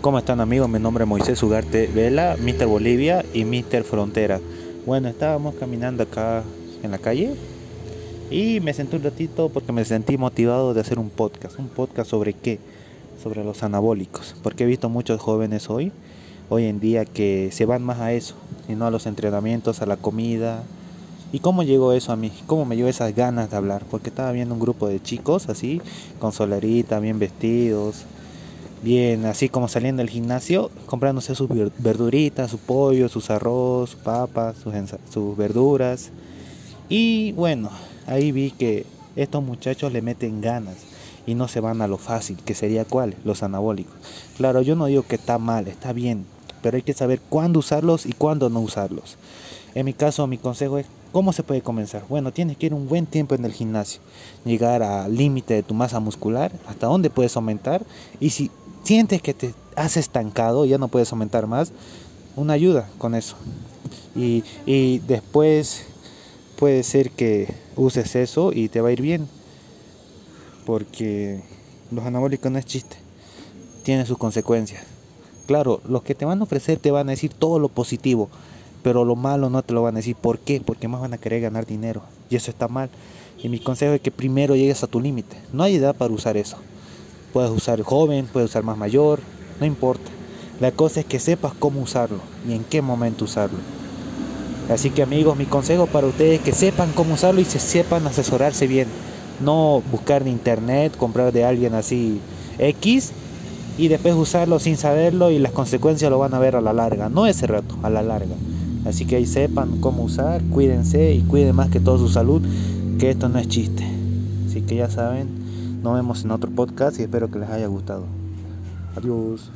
¿Cómo están amigos? Mi nombre es Moisés Ugarte Vela, Mr. Bolivia y Mr. Frontera. Bueno, estábamos caminando acá en la calle y me senté un ratito porque me sentí motivado de hacer un podcast. ¿Un podcast sobre qué? Sobre los anabólicos. Porque he visto muchos jóvenes hoy, hoy en día, que se van más a eso y no a los entrenamientos, a la comida. ¿Y cómo llegó eso a mí? ¿Cómo me dio esas ganas de hablar? Porque estaba viendo un grupo de chicos así, con solerita, bien vestidos, bien así como saliendo del gimnasio, comprándose sus verduritas, su pollo, sus arroz, sus papas, sus, verduras. Y bueno, ahí vi que estos muchachos le meten ganas y no se van a lo fácil, que sería cuál, los anabólicos. Claro, yo no digo que está mal, está bien, pero hay que saber cuándo usarlos y cuándo no usarlos. En mi caso, mi consejo es, ¿cómo se puede comenzar? Bueno, tienes que ir un buen tiempo en el gimnasio, llegar al límite de tu masa muscular, hasta dónde puedes aumentar, y si sientes que te has estancado, ya no puedes aumentar más, una ayuda con eso. Y, y después puede ser que uses eso y te va a ir bien. Porque los anabólicos no es chiste. Tienen sus consecuencias. Claro, los que te van a ofrecer te van a decir todo lo positivo, pero lo malo no te lo van a decir. ¿Por qué? Porque más van a querer ganar dinero. Y eso está mal. Y mi consejo es que primero llegues a tu límite. No hay edad para usar eso. Puedes usar joven, puedes usar más mayor, no importa. La cosa es que sepas cómo usarlo y en qué momento usarlo. Así que amigos, mi consejo para ustedes es que sepan cómo usarlo y se sepan asesorarse bien. No buscar en internet, comprar de alguien así X y después usarlo sin saberlo y las consecuencias lo van a ver a la larga, no ese rato, a la larga. Así que ahí sepan cómo usar, cuídense y cuiden más que todo su salud, que esto no es chiste. Así que ya saben, nos vemos en otro podcast y espero que les haya gustado. Adiós.